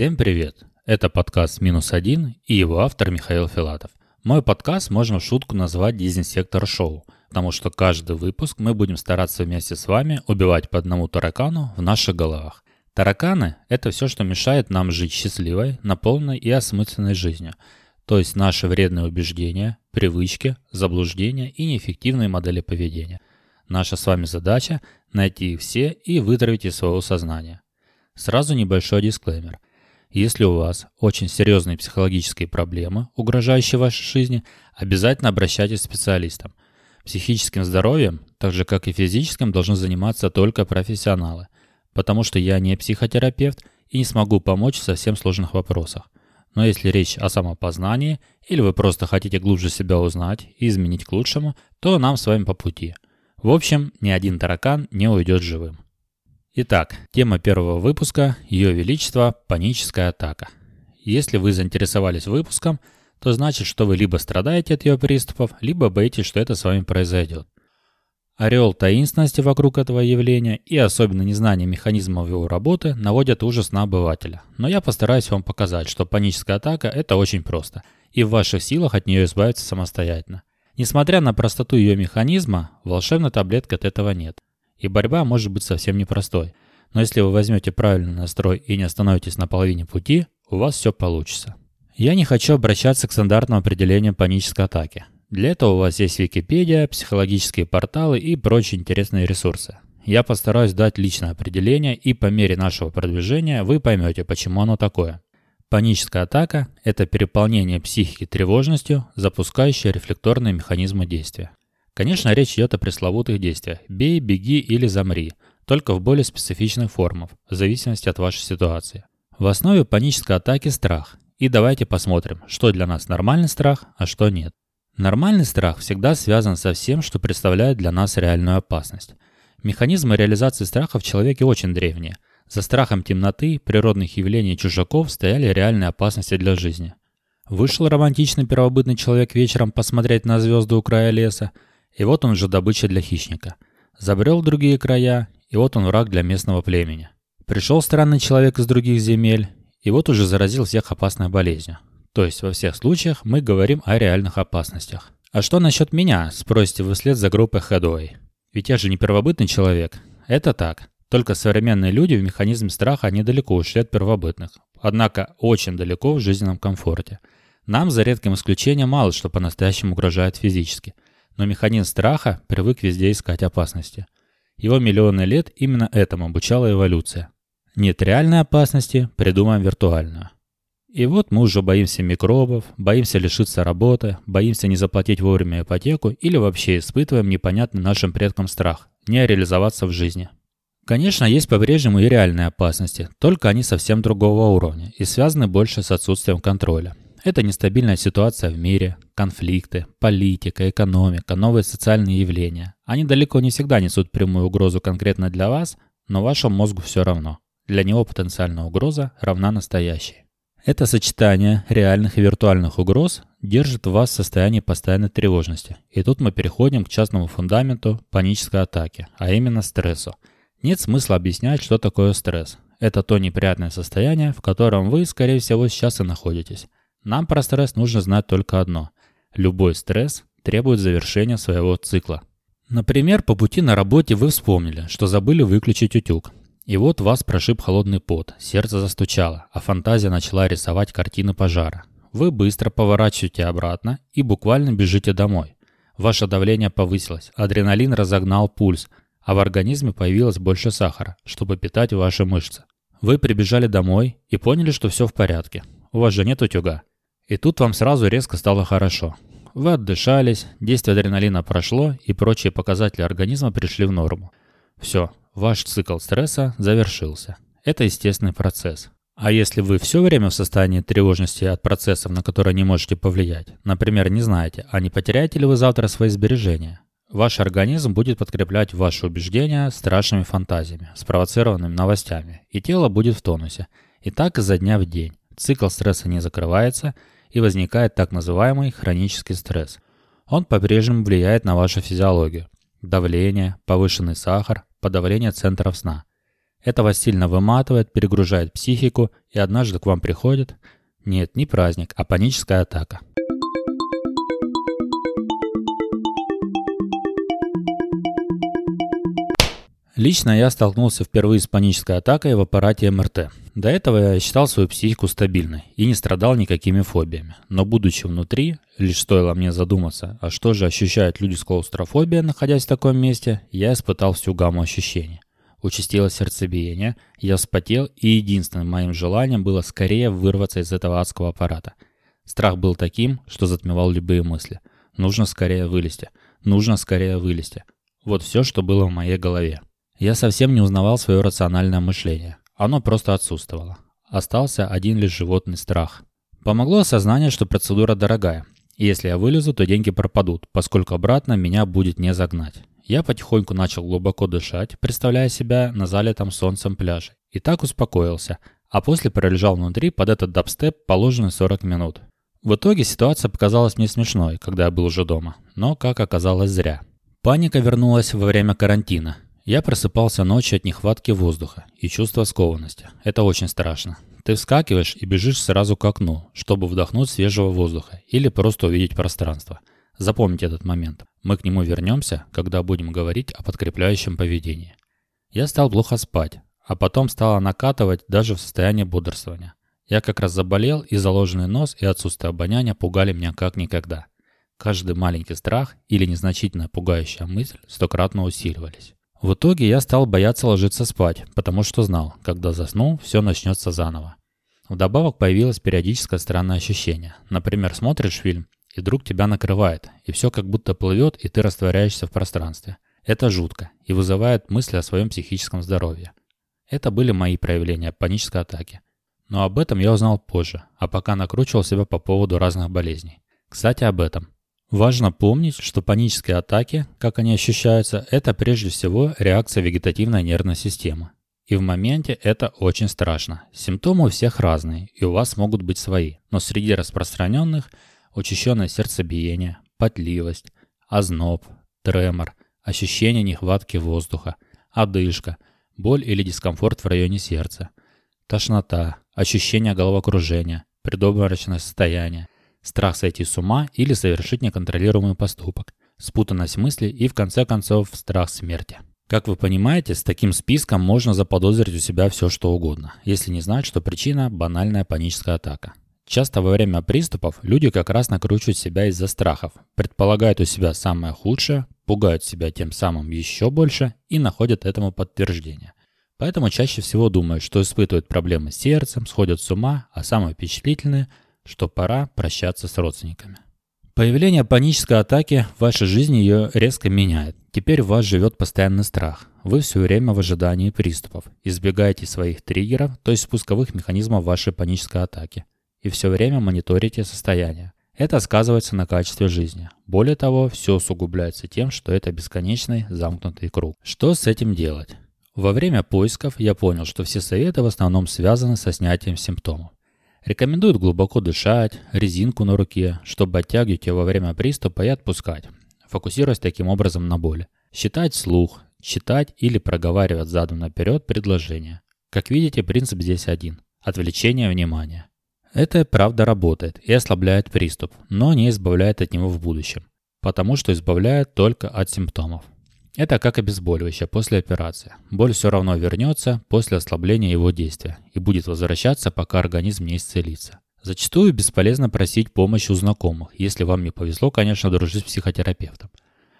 Всем привет! Это подкаст «Минус один» и его автор Михаил Филатов. Мой подкаст можно в шутку назвать «Дизинсектор шоу», потому что каждый выпуск мы будем стараться вместе с вами убивать по одному таракану в наших головах. Тараканы – это все, что мешает нам жить счастливой, наполненной и осмысленной жизнью. То есть наши вредные убеждения, привычки, заблуждения и неэффективные модели поведения. Наша с вами задача – найти их все и вытравить из своего сознания. Сразу небольшой дисклеймер – если у вас очень серьезные психологические проблемы, угрожающие вашей жизни, обязательно обращайтесь к специалистам. Психическим здоровьем, так же как и физическим, должны заниматься только профессионалы, потому что я не психотерапевт и не смогу помочь в совсем сложных вопросах. Но если речь о самопознании, или вы просто хотите глубже себя узнать и изменить к лучшему, то нам с вами по пути. В общем, ни один таракан не уйдет живым. Итак, тема первого выпуска – Ее Величество – паническая атака. Если вы заинтересовались выпуском, то значит, что вы либо страдаете от ее приступов, либо боитесь, что это с вами произойдет. Ореол таинственности вокруг этого явления и особенно незнание механизмов его работы наводят ужас на обывателя. Но я постараюсь вам показать, что паническая атака – это очень просто, и в ваших силах от нее избавиться самостоятельно. Несмотря на простоту ее механизма, волшебной таблетки от этого нет – и борьба может быть совсем непростой. Но если вы возьмете правильный настрой и не остановитесь на половине пути, у вас все получится. Я не хочу обращаться к стандартным определениям панической атаки. Для этого у вас есть Википедия, психологические порталы и прочие интересные ресурсы. Я постараюсь дать личное определение, и по мере нашего продвижения вы поймете, почему оно такое. Паническая атака – это переполнение психики тревожностью, запускающее рефлекторные механизмы действия. Конечно, речь идет о пресловутых действиях «бей», «беги» или «замри», только в более специфичных формах, в зависимости от вашей ситуации. В основе панической атаки страх. И давайте посмотрим, что для нас нормальный страх, а что нет. Нормальный страх всегда связан со всем, что представляет для нас реальную опасность. Механизмы реализации страха в человеке очень древние. За страхом темноты, природных явлений чужаков стояли реальные опасности для жизни. Вышел романтичный первобытный человек вечером посмотреть на звезды у края леса – и вот он уже добыча для хищника. Забрел в другие края, и вот он враг для местного племени. Пришел странный человек из других земель, и вот уже заразил всех опасной болезнью. То есть во всех случаях мы говорим о реальных опасностях. А что насчет меня, спросите вы вслед за группой Хедой. Ведь я же не первобытный человек. Это так. Только современные люди в механизм страха недалеко ушли от первобытных. Однако очень далеко в жизненном комфорте. Нам, за редким исключением, мало что по-настоящему угрожает физически – но механизм страха привык везде искать опасности. Его миллионы лет именно этому обучала эволюция. Нет реальной опасности, придумаем виртуальную. И вот мы уже боимся микробов, боимся лишиться работы, боимся не заплатить вовремя ипотеку или вообще испытываем непонятный нашим предкам страх, не реализоваться в жизни. Конечно, есть по-прежнему и реальные опасности, только они совсем другого уровня и связаны больше с отсутствием контроля. Это нестабильная ситуация в мире, конфликты, политика, экономика, новые социальные явления. Они далеко не всегда несут прямую угрозу конкретно для вас, но вашему мозгу все равно. Для него потенциальная угроза равна настоящей. Это сочетание реальных и виртуальных угроз держит вас в состоянии постоянной тревожности. И тут мы переходим к частному фундаменту панической атаки, а именно стрессу. Нет смысла объяснять, что такое стресс. Это то неприятное состояние, в котором вы, скорее всего, сейчас и находитесь. Нам про стресс нужно знать только одно. Любой стресс требует завершения своего цикла. Например, по пути на работе вы вспомнили, что забыли выключить утюг. И вот вас прошиб холодный пот, сердце застучало, а фантазия начала рисовать картины пожара. Вы быстро поворачиваете обратно и буквально бежите домой. Ваше давление повысилось, адреналин разогнал пульс, а в организме появилось больше сахара, чтобы питать ваши мышцы. Вы прибежали домой и поняли, что все в порядке. У вас же нет утюга. И тут вам сразу резко стало хорошо. Вы отдышались, действие адреналина прошло, и прочие показатели организма пришли в норму. Все, ваш цикл стресса завершился. Это естественный процесс. А если вы все время в состоянии тревожности от процессов, на которые не можете повлиять, например, не знаете, а не потеряете ли вы завтра свои сбережения, ваш организм будет подкреплять ваши убеждения страшными фантазиями, спровоцированными новостями, и тело будет в тонусе. И так изо дня в день. Цикл стресса не закрывается, и возникает так называемый хронический стресс. Он по-прежнему влияет на вашу физиологию. Давление, повышенный сахар, подавление центров сна. Это вас сильно выматывает, перегружает психику, и однажды к вам приходит... Нет, не праздник, а паническая атака. Лично я столкнулся впервые с панической атакой в аппарате МРТ. До этого я считал свою психику стабильной и не страдал никакими фобиями. Но будучи внутри, лишь стоило мне задуматься, а что же ощущают люди с клаустрофобией, находясь в таком месте, я испытал всю гамму ощущений. Участилось сердцебиение, я вспотел, и единственным моим желанием было скорее вырваться из этого адского аппарата. Страх был таким, что затмевал любые мысли. Нужно скорее вылезти. Нужно скорее вылезти. Вот все, что было в моей голове. Я совсем не узнавал свое рациональное мышление. Оно просто отсутствовало. Остался один лишь животный страх. Помогло осознание, что процедура дорогая. И если я вылезу, то деньги пропадут, поскольку обратно меня будет не загнать. Я потихоньку начал глубоко дышать, представляя себя на залитом солнцем пляже. И так успокоился, а после пролежал внутри под этот дабстеп положенные 40 минут. В итоге ситуация показалась мне смешной, когда я был уже дома, но, как оказалось, зря. Паника вернулась во время карантина. Я просыпался ночью от нехватки воздуха и чувства скованности. Это очень страшно. Ты вскакиваешь и бежишь сразу к окну, чтобы вдохнуть свежего воздуха или просто увидеть пространство. Запомните этот момент. Мы к нему вернемся, когда будем говорить о подкрепляющем поведении. Я стал плохо спать, а потом стало накатывать даже в состоянии бодрствования. Я как раз заболел, и заложенный нос и отсутствие обоняния пугали меня как никогда. Каждый маленький страх или незначительная пугающая мысль стократно усиливались. В итоге я стал бояться ложиться спать, потому что знал, когда засну, все начнется заново. Вдобавок появилось периодическое странное ощущение. Например, смотришь фильм, и вдруг тебя накрывает, и все как будто плывет, и ты растворяешься в пространстве. Это жутко и вызывает мысли о своем психическом здоровье. Это были мои проявления панической атаки. Но об этом я узнал позже, а пока накручивал себя по поводу разных болезней. Кстати, об этом. Важно помнить, что панические атаки, как они ощущаются, это прежде всего реакция вегетативной нервной системы. И в моменте это очень страшно. Симптомы у всех разные, и у вас могут быть свои. Но среди распространенных – учащенное сердцебиение, потливость, озноб, тремор, ощущение нехватки воздуха, одышка, боль или дискомфорт в районе сердца, тошнота, ощущение головокружения, предобморочное состояние, страх сойти с ума или совершить неконтролируемый поступок, спутанность мыслей и, в конце концов, страх смерти. Как вы понимаете, с таким списком можно заподозрить у себя все что угодно, если не знать, что причина – банальная паническая атака. Часто во время приступов люди как раз накручивают себя из-за страхов, предполагают у себя самое худшее, пугают себя тем самым еще больше и находят этому подтверждение. Поэтому чаще всего думают, что испытывают проблемы с сердцем, сходят с ума, а самые впечатлительные – что пора прощаться с родственниками. Появление панической атаки в вашей жизни ее резко меняет. Теперь в вас живет постоянный страх. Вы все время в ожидании приступов. Избегаете своих триггеров, то есть спусковых механизмов вашей панической атаки. И все время мониторите состояние. Это сказывается на качестве жизни. Более того, все усугубляется тем, что это бесконечный замкнутый круг. Что с этим делать? Во время поисков я понял, что все советы в основном связаны со снятием симптомов. Рекомендуют глубоко дышать, резинку на руке, чтобы оттягивать ее во время приступа и отпускать, фокусируясь таким образом на боли. Считать слух, читать или проговаривать задом наперед предложение. Как видите, принцип здесь один – отвлечение внимания. Это правда работает и ослабляет приступ, но не избавляет от него в будущем, потому что избавляет только от симптомов. Это как обезболивающее после операции. Боль все равно вернется после ослабления его действия и будет возвращаться, пока организм не исцелится. Зачастую бесполезно просить помощи у знакомых, если вам не повезло, конечно, дружить с психотерапевтом.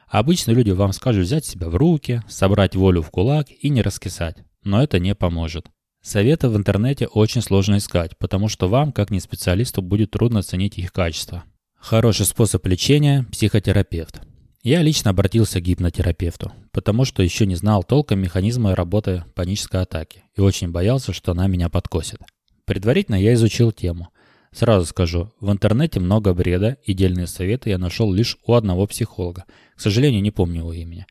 обычно люди вам скажут взять себя в руки, собрать волю в кулак и не раскисать. Но это не поможет. Советы в интернете очень сложно искать, потому что вам, как не специалисту, будет трудно оценить их качество. Хороший способ лечения – психотерапевт. Я лично обратился к гипнотерапевту, потому что еще не знал толком механизма работы панической атаки и очень боялся, что она меня подкосит. Предварительно я изучил тему. Сразу скажу, в интернете много бреда, и дельные советы я нашел лишь у одного психолога. К сожалению, не помню его имени.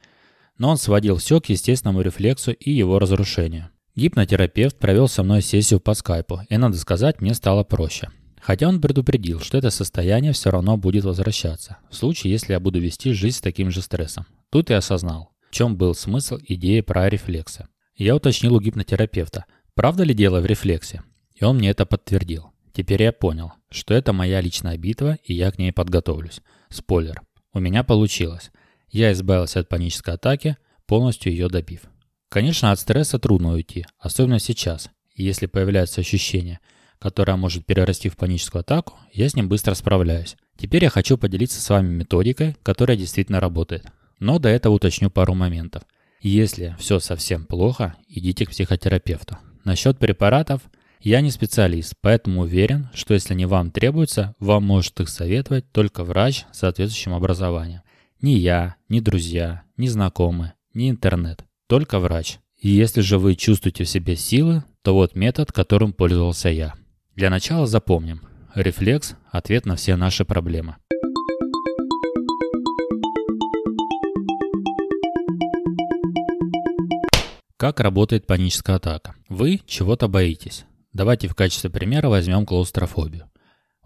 Но он сводил все к естественному рефлексу и его разрушению. Гипнотерапевт провел со мной сессию по скайпу, и, надо сказать, мне стало проще. Хотя он предупредил, что это состояние все равно будет возвращаться, в случае, если я буду вести жизнь с таким же стрессом. Тут я осознал, в чем был смысл идеи про рефлексы. Я уточнил у гипнотерапевта, правда ли дело в рефлексе, и он мне это подтвердил. Теперь я понял, что это моя личная битва, и я к ней подготовлюсь. Спойлер. У меня получилось. Я избавился от панической атаки, полностью ее добив. Конечно, от стресса трудно уйти, особенно сейчас. Если появляется ощущение, которое может перерасти в паническую атаку, я с ним быстро справляюсь. Теперь я хочу поделиться с вами методикой, которая действительно работает. Но до этого уточню пару моментов. Если все совсем плохо, идите к психотерапевту. Насчет препаратов – я не специалист, поэтому уверен, что если не вам требуется, вам может их советовать только врач с соответствующим образованием. Ни я, ни друзья, ни знакомые, ни интернет. Только врач. И если же вы чувствуете в себе силы, то вот метод, которым пользовался я. Для начала запомним. Рефлекс – ответ на все наши проблемы. Как работает паническая атака? Вы чего-то боитесь. Давайте в качестве примера возьмем клаустрофобию.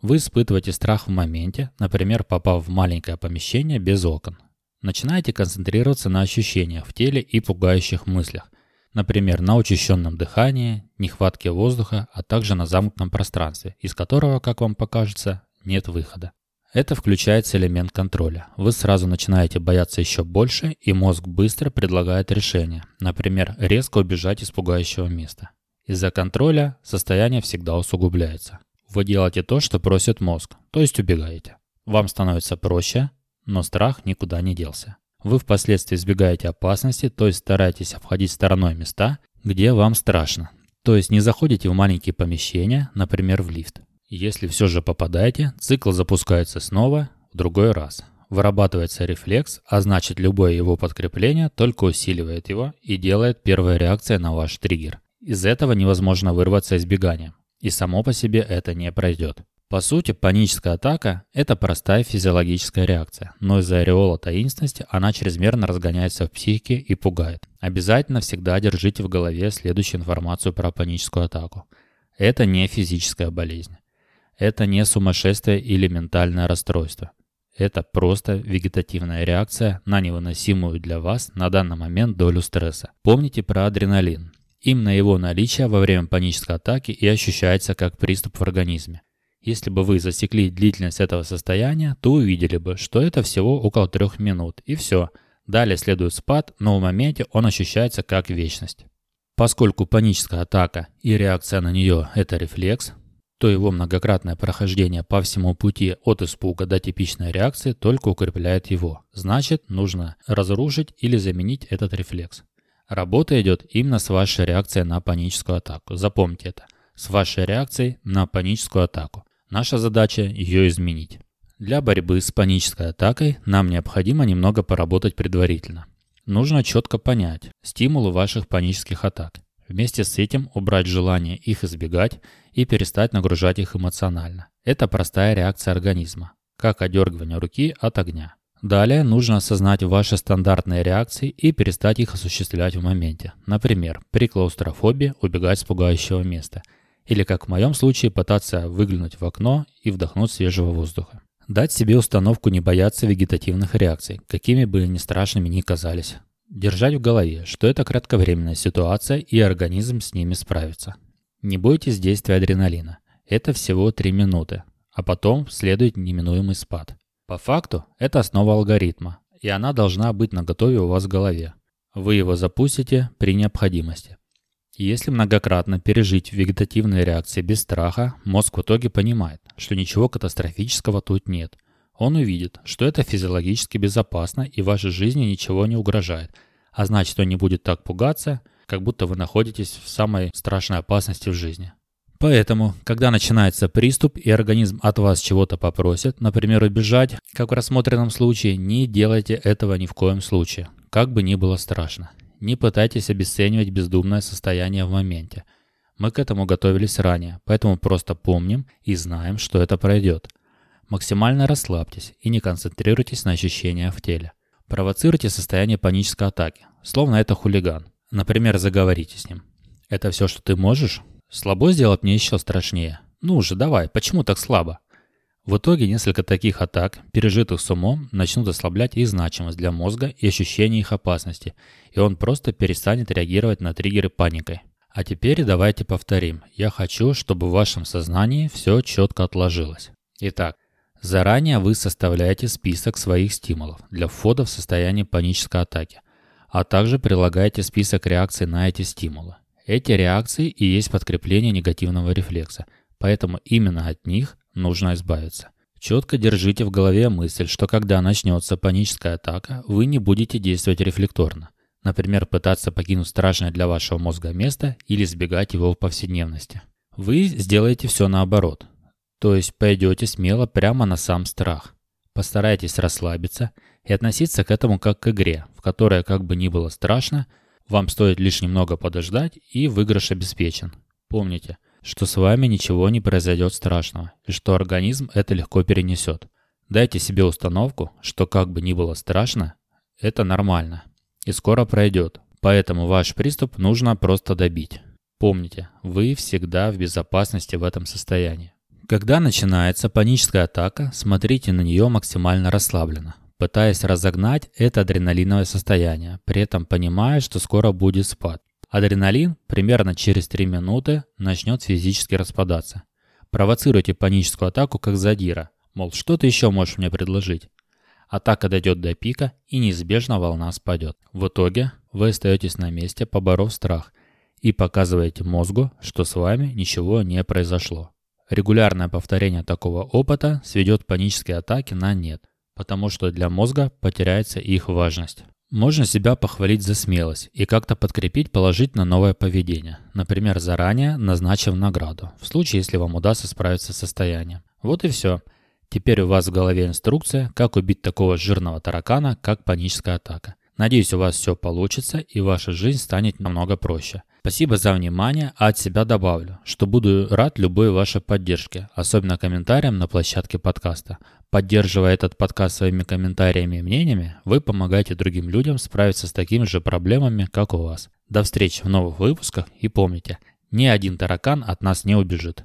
Вы испытываете страх в моменте, например, попав в маленькое помещение без окон. Начинаете концентрироваться на ощущениях в теле и пугающих мыслях, например, на учащенном дыхании, нехватке воздуха, а также на замкнутом пространстве, из которого, как вам покажется, нет выхода. Это включается элемент контроля. Вы сразу начинаете бояться еще больше, и мозг быстро предлагает решение, например, резко убежать из пугающего места. Из-за контроля состояние всегда усугубляется. Вы делаете то, что просит мозг, то есть убегаете. Вам становится проще, но страх никуда не делся. Вы впоследствии избегаете опасности, то есть стараетесь обходить стороной места, где вам страшно. То есть не заходите в маленькие помещения, например, в лифт. Если все же попадаете, цикл запускается снова в другой раз. Вырабатывается рефлекс, а значит любое его подкрепление только усиливает его и делает первая реакция на ваш триггер. Из этого невозможно вырваться избеганием, и само по себе это не пройдет. По сути, паническая атака – это простая физиологическая реакция, но из-за ореола таинственности она чрезмерно разгоняется в психике и пугает. Обязательно всегда держите в голове следующую информацию про паническую атаку. Это не физическая болезнь. Это не сумасшествие или ментальное расстройство. Это просто вегетативная реакция на невыносимую для вас на данный момент долю стресса. Помните про адреналин. Именно его наличие во время панической атаки и ощущается как приступ в организме. Если бы вы засекли длительность этого состояния, то увидели бы, что это всего около трех минут, и все. Далее следует спад, но в моменте он ощущается как вечность. Поскольку паническая атака и реакция на нее – это рефлекс, то его многократное прохождение по всему пути от испуга до типичной реакции только укрепляет его. Значит, нужно разрушить или заменить этот рефлекс. Работа идет именно с вашей реакцией на паническую атаку. Запомните это. С вашей реакцией на паническую атаку. Наша задача ее изменить. Для борьбы с панической атакой нам необходимо немного поработать предварительно. Нужно четко понять стимулы ваших панических атак. Вместе с этим убрать желание их избегать и перестать нагружать их эмоционально. Это простая реакция организма, как одергивание руки от огня. Далее нужно осознать ваши стандартные реакции и перестать их осуществлять в моменте. Например, при клаустрофобии убегать с пугающего места. Или, как в моем случае, пытаться выглянуть в окно и вдохнуть свежего воздуха. Дать себе установку не бояться вегетативных реакций, какими бы они страшными ни казались. Держать в голове, что это кратковременная ситуация и организм с ними справится. Не бойтесь действия адреналина. Это всего 3 минуты, а потом следует неминуемый спад. По факту, это основа алгоритма, и она должна быть наготове у вас в голове. Вы его запустите при необходимости. Если многократно пережить вегетативные реакции без страха, мозг в итоге понимает, что ничего катастрофического тут нет. Он увидит, что это физиологически безопасно и вашей жизни ничего не угрожает, а значит он не будет так пугаться, как будто вы находитесь в самой страшной опасности в жизни. Поэтому, когда начинается приступ и организм от вас чего-то попросит, например, убежать, как в рассмотренном случае, не делайте этого ни в коем случае, как бы ни было страшно. Не пытайтесь обесценивать бездумное состояние в моменте. Мы к этому готовились ранее, поэтому просто помним и знаем, что это пройдет. Максимально расслабьтесь и не концентрируйтесь на ощущениях в теле. Провоцируйте состояние панической атаки, словно это хулиган. Например, заговорите с ним. Это все, что ты можешь? Слабо сделать мне еще страшнее. Ну же, давай, почему так слабо? В итоге несколько таких атак, пережитых с умом, начнут ослаблять их значимость для мозга и ощущение их опасности, и он просто перестанет реагировать на триггеры паникой. А теперь давайте повторим. Я хочу, чтобы в вашем сознании все четко отложилось. Итак, заранее вы составляете список своих стимулов для входа в состояние панической атаки, а также прилагаете список реакций на эти стимулы. Эти реакции и есть подкрепление негативного рефлекса, поэтому именно от них нужно избавиться. Четко держите в голове мысль, что когда начнется паническая атака, вы не будете действовать рефлекторно. Например, пытаться покинуть страшное для вашего мозга место или избегать его в повседневности. Вы сделаете все наоборот. То есть пойдете смело прямо на сам страх. Постарайтесь расслабиться и относиться к этому как к игре, в которой, как бы ни было страшно, вам стоит лишь немного подождать и выигрыш обеспечен. Помните, что с вами ничего не произойдет страшного, и что организм это легко перенесет. Дайте себе установку, что как бы ни было страшно, это нормально и скоро пройдет, поэтому ваш приступ нужно просто добить. Помните, вы всегда в безопасности в этом состоянии. Когда начинается паническая атака, смотрите на нее максимально расслабленно, пытаясь разогнать это адреналиновое состояние, при этом понимая, что скоро будет спад. Адреналин примерно через 3 минуты начнет физически распадаться. Провоцируйте паническую атаку как задира, мол, что ты еще можешь мне предложить? Атака дойдет до пика и неизбежно волна спадет. В итоге вы остаетесь на месте, поборов страх, и показываете мозгу, что с вами ничего не произошло. Регулярное повторение такого опыта сведет панические атаки на нет, потому что для мозга потеряется их важность. Можно себя похвалить за смелость и как-то подкрепить положительно новое поведение, например, заранее назначив награду, в случае, если вам удастся справиться с состоянием. Вот и все. Теперь у вас в голове инструкция, как убить такого жирного таракана, как паническая атака. Надеюсь, у вас все получится и ваша жизнь станет намного проще. Спасибо за внимание, а от себя добавлю, что буду рад любой вашей поддержке, особенно комментариям на площадке подкаста. Поддерживая этот подкаст своими комментариями и мнениями, вы помогаете другим людям справиться с такими же проблемами, как у вас. До встречи в новых выпусках и помните, ни один таракан от нас не убежит.